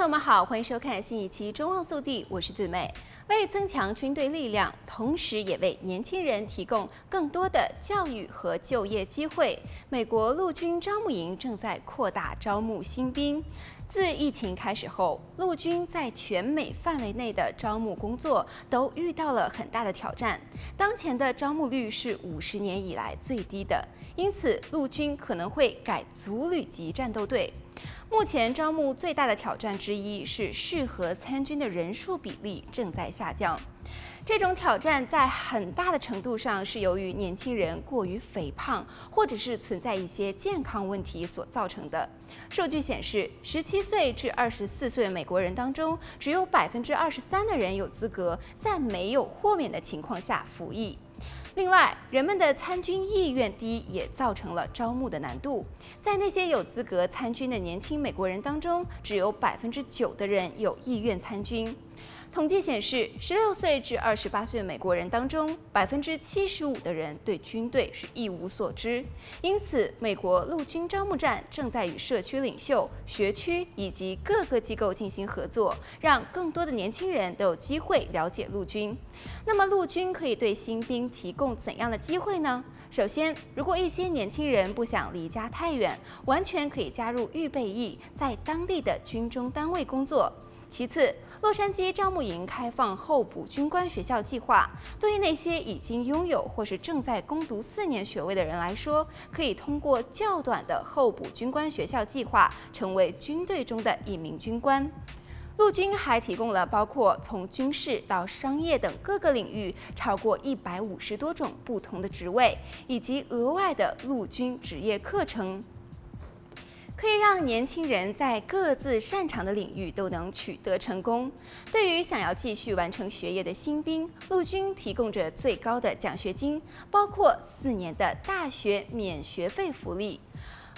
朋友们好，欢迎收看新一期《中望速递》，我是子美。为增强军队力量，同时也为年轻人提供更多的教育和就业机会，美国陆军招募营正在扩大招募新兵。自疫情开始后，陆军在全美范围内的招募工作都遇到了很大的挑战。当前的招募率是五十年以来最低的，因此陆军可能会改组旅级战斗队。目前招募最大的挑战之一是适合参军的人数比例正在下降。这种挑战在很大的程度上是由于年轻人过于肥胖，或者是存在一些健康问题所造成的。数据显示，十七岁至二十四岁的美国人当中，只有百分之二十三的人有资格在没有豁免的情况下服役。另外，人们的参军意愿低也造成了招募的难度。在那些有资格参军的年轻美国人当中，只有百分之九的人有意愿参军。统计显示，十六岁至二十八岁美国人当中，百分之七十五的人对军队是一无所知。因此，美国陆军招募站正在与社区领袖、学区以及各个机构进行合作，让更多的年轻人都有机会了解陆军。那么，陆军可以对新兵提供怎样的机会呢？首先，如果一些年轻人不想离家太远，完全可以加入预备役，在当地的军中单位工作。其次，洛杉矶招募营开放候补军官学校计划，对于那些已经拥有或是正在攻读四年学位的人来说，可以通过较短的候补军官学校计划，成为军队中的一名军官。陆军还提供了包括从军事到商业等各个领域超过一百五十多种不同的职位，以及额外的陆军职业课程。可以让年轻人在各自擅长的领域都能取得成功。对于想要继续完成学业的新兵，陆军提供着最高的奖学金，包括四年的大学免学费福利。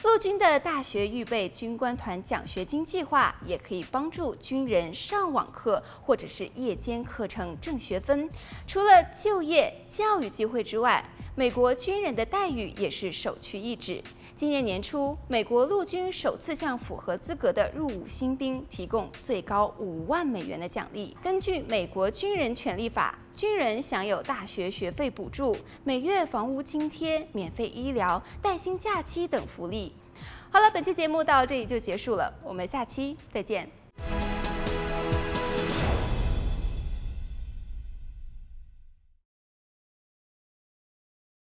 陆军的大学预备军官团奖学金计划也可以帮助军人上网课或者是夜间课程挣学分。除了就业教育机会之外，美国军人的待遇也是首屈一指。今年年初，美国陆军首次向符合资格的入伍新兵提供最高五万美元的奖励。根据美国军人权利法，军人享有大学学费补助、每月房屋津贴、免费医疗、带薪假期等福利。好了，本期节目到这里就结束了，我们下期再见。